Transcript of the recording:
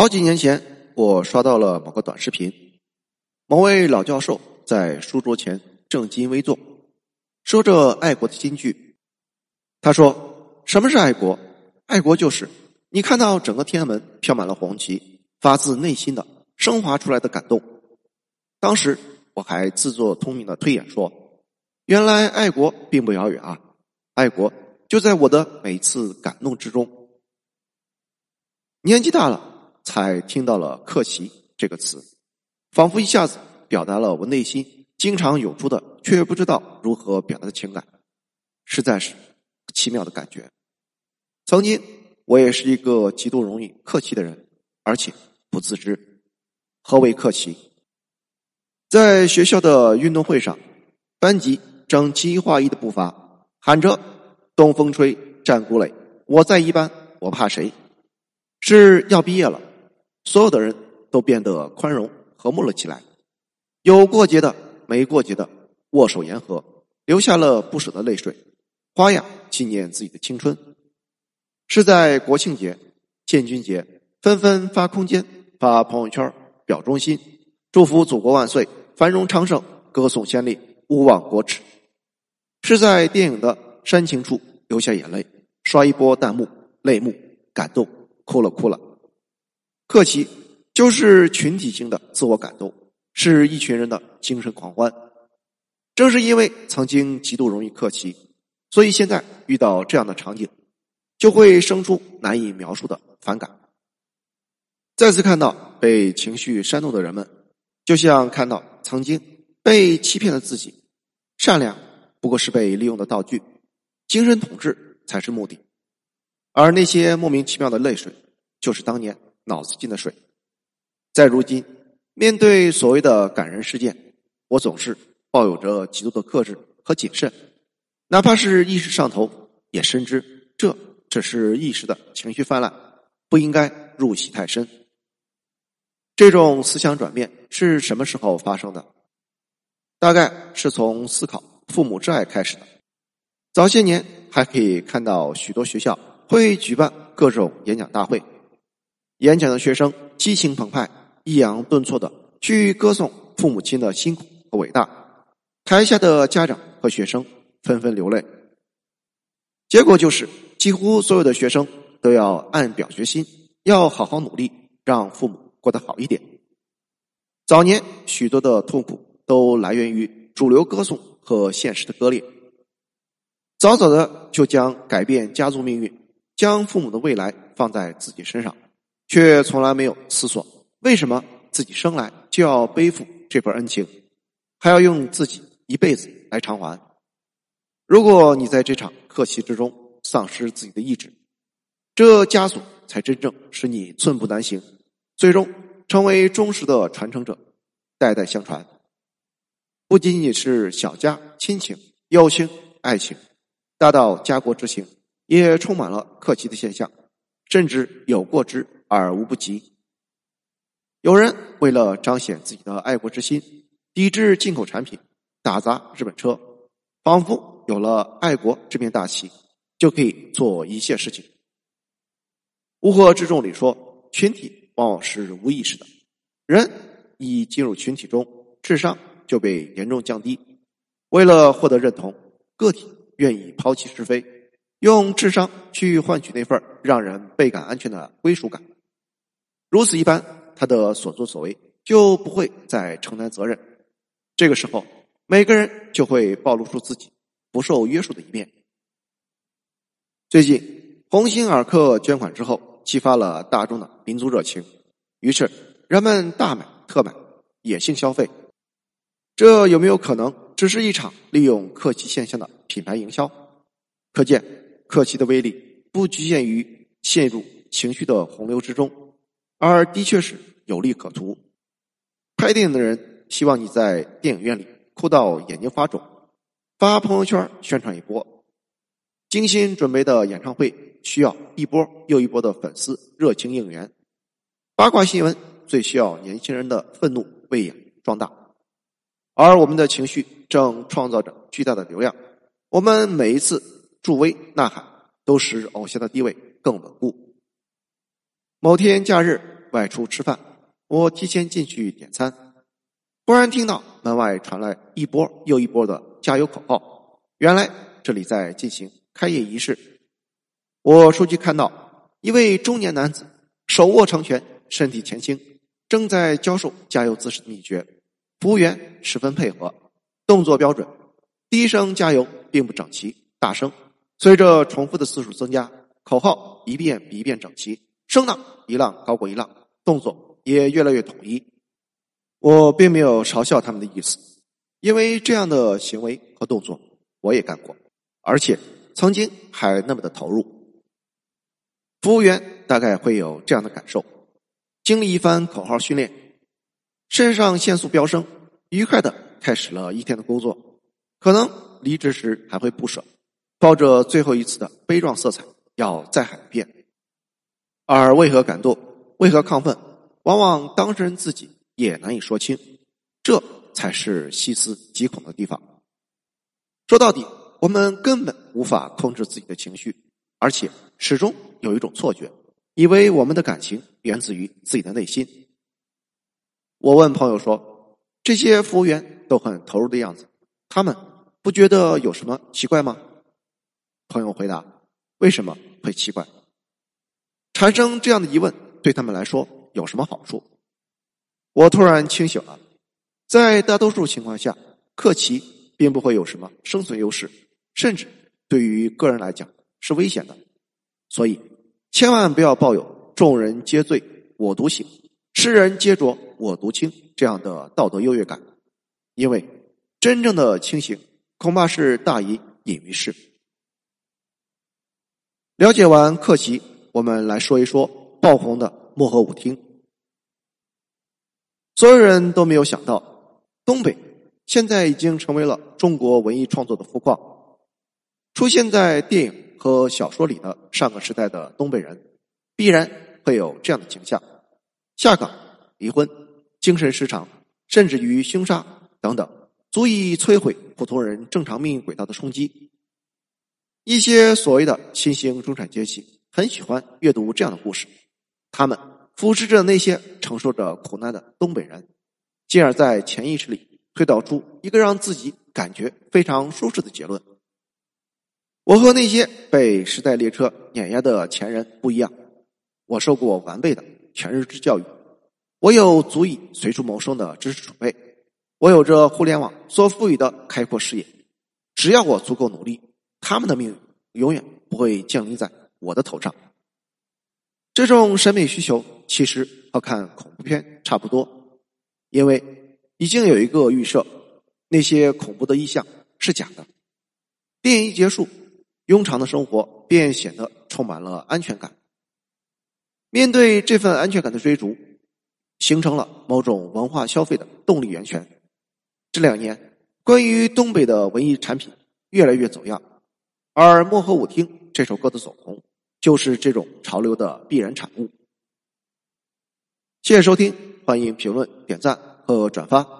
好几年前，我刷到了某个短视频，某位老教授在书桌前正襟危坐，说着爱国的金句。他说：“什么是爱国？爱国就是你看到整个天安门飘满了红旗，发自内心的升华出来的感动。”当时我还自作聪明的推演说：“原来爱国并不遥远啊，爱国就在我的每次感动之中。”年纪大了。才听到了“克奇”这个词，仿佛一下子表达了我内心经常涌出的却不知道如何表达的情感，实在是奇妙的感觉。曾经我也是一个极度容易客气的人，而且不自知。何为客气？在学校的运动会上，班级整齐划一的步伐，喊着“东风吹，战鼓擂，我在一班，我怕谁？”是要毕业了。所有的人都变得宽容和睦了起来，有过节的，没过节的，握手言和，流下了不舍的泪水，花样纪念自己的青春。是在国庆节、建军节，纷纷发空间、发朋友圈表忠心，祝福祖国万岁、繁荣昌盛，歌颂先烈，勿忘国耻。是在电影的煽情处流下眼泪，刷一波弹幕，泪目，感动，哭了哭了。客气就是群体性的自我感动，是一群人的精神狂欢。正是因为曾经极度容易客气，所以现在遇到这样的场景，就会生出难以描述的反感。再次看到被情绪煽动的人们，就像看到曾经被欺骗的自己。善良不过是被利用的道具，精神统治才是目的。而那些莫名其妙的泪水，就是当年。脑子进的水，在如今面对所谓的感人事件，我总是抱有着极度的克制和谨慎，哪怕是意识上头，也深知这只是一时的情绪泛滥，不应该入戏太深。这种思想转变是什么时候发生的？大概是从思考父母之爱开始的。早些年还可以看到许多学校会举办各种演讲大会。演讲的学生激情澎湃、抑扬顿挫的去歌颂父母亲的辛苦和伟大，台下的家长和学生纷纷流泪。结果就是，几乎所有的学生都要按表决心，要好好努力，让父母过得好一点。早年许多的痛苦都来源于主流歌颂和现实的割裂，早早的就将改变家族命运、将父母的未来放在自己身上。却从来没有思索，为什么自己生来就要背负这份恩情，还要用自己一辈子来偿还？如果你在这场客气之中丧失自己的意志，这枷锁才真正使你寸步难行，最终成为忠实的传承者，代代相传。不仅仅是小家亲情、友情、爱情，大到家国之情，也充满了客气的现象，甚至有过之。而无不及。有人为了彰显自己的爱国之心，抵制进口产品，打砸日本车，仿佛有了爱国这面大旗，就可以做一切事情。乌合之众里说，群体往往是无意识的，人一进入群体中，智商就被严重降低。为了获得认同，个体愿意抛弃是非，用智商去换取那份让人倍感安全的归属感。如此一般，他的所作所为就不会再承担责任。这个时候，每个人就会暴露出自己不受约束的一面。最近，鸿星尔克捐款之后，激发了大众的民族热情，于是人们大买特买，野性消费。这有没有可能只是一场利用客气现象的品牌营销？可见，客气的威力不局限于陷入情绪的洪流之中。而的确是有利可图。拍电影的人希望你在电影院里哭到眼睛发肿，发朋友圈宣传一波。精心准备的演唱会需要一波又一波的粉丝热情应援。八卦新闻最需要年轻人的愤怒喂养壮大。而我们的情绪正创造着巨大的流量。我们每一次助威呐喊，都使偶像的地位更稳固。某天假日。外出吃饭，我提前进去点餐，忽然听到门外传来一波又一波的加油口号。原来这里在进行开业仪式。我出去看到一位中年男子手握长拳，身体前倾，正在教授加油姿势的秘诀。服务员十分配合，动作标准，低声加油并不整齐，大声。随着重复的次数增加，口号一遍比一遍整齐，声浪一浪高过一浪，动作也越来越统一。我并没有嘲笑他们的意思，因为这样的行为和动作我也干过，而且曾经还那么的投入。服务员大概会有这样的感受，经历一番口号训练。肾上腺素飙升，愉快的开始了一天的工作。可能离职时还会不舍，抱着最后一次的悲壮色彩要再喊一遍。而为何感动，为何亢奋，往往当事人自己也难以说清。这才是细思极恐的地方。说到底，我们根本无法控制自己的情绪，而且始终有一种错觉，以为我们的感情源自于自己的内心。我问朋友说：“这些服务员都很投入的样子，他们不觉得有什么奇怪吗？”朋友回答：“为什么会奇怪？产生这样的疑问对他们来说有什么好处？”我突然清醒了，在大多数情况下，克奇并不会有什么生存优势，甚至对于个人来讲是危险的。所以，千万不要抱有“众人皆醉我独醒”。世人皆浊我独清，这样的道德优越感，因为真正的清醒恐怕是大隐隐于市。了解完客席，我们来说一说爆红的漠河舞厅。所有人都没有想到，东北现在已经成为了中国文艺创作的富矿。出现在电影和小说里的上个时代的东北人，必然会有这样的景象。下岗、离婚、精神失常，甚至于凶杀等等，足以摧毁普通人正常命运轨道的冲击。一些所谓的新兴中产阶级很喜欢阅读这样的故事，他们俯视着那些承受着苦难的东北人，进而，在潜意识里推导出一个让自己感觉非常舒适的结论：我和那些被时代列车碾压的前人不一样，我受过完备的。全日制教育，我有足以随处谋生的知识储备，我有着互联网所赋予的开阔视野。只要我足够努力，他们的命运永远不会降临在我的头上。这种审美需求其实和看恐怖片差不多，因为已经有一个预设，那些恐怖的意象是假的。电影一结束，庸常的生活便显得充满了安全感。面对这份安全感的追逐，形成了某种文化消费的动力源泉。这两年，关于东北的文艺产品越来越走样，而《漠河舞厅》这首歌的走红，就是这种潮流的必然产物。谢谢收听，欢迎评论、点赞和转发。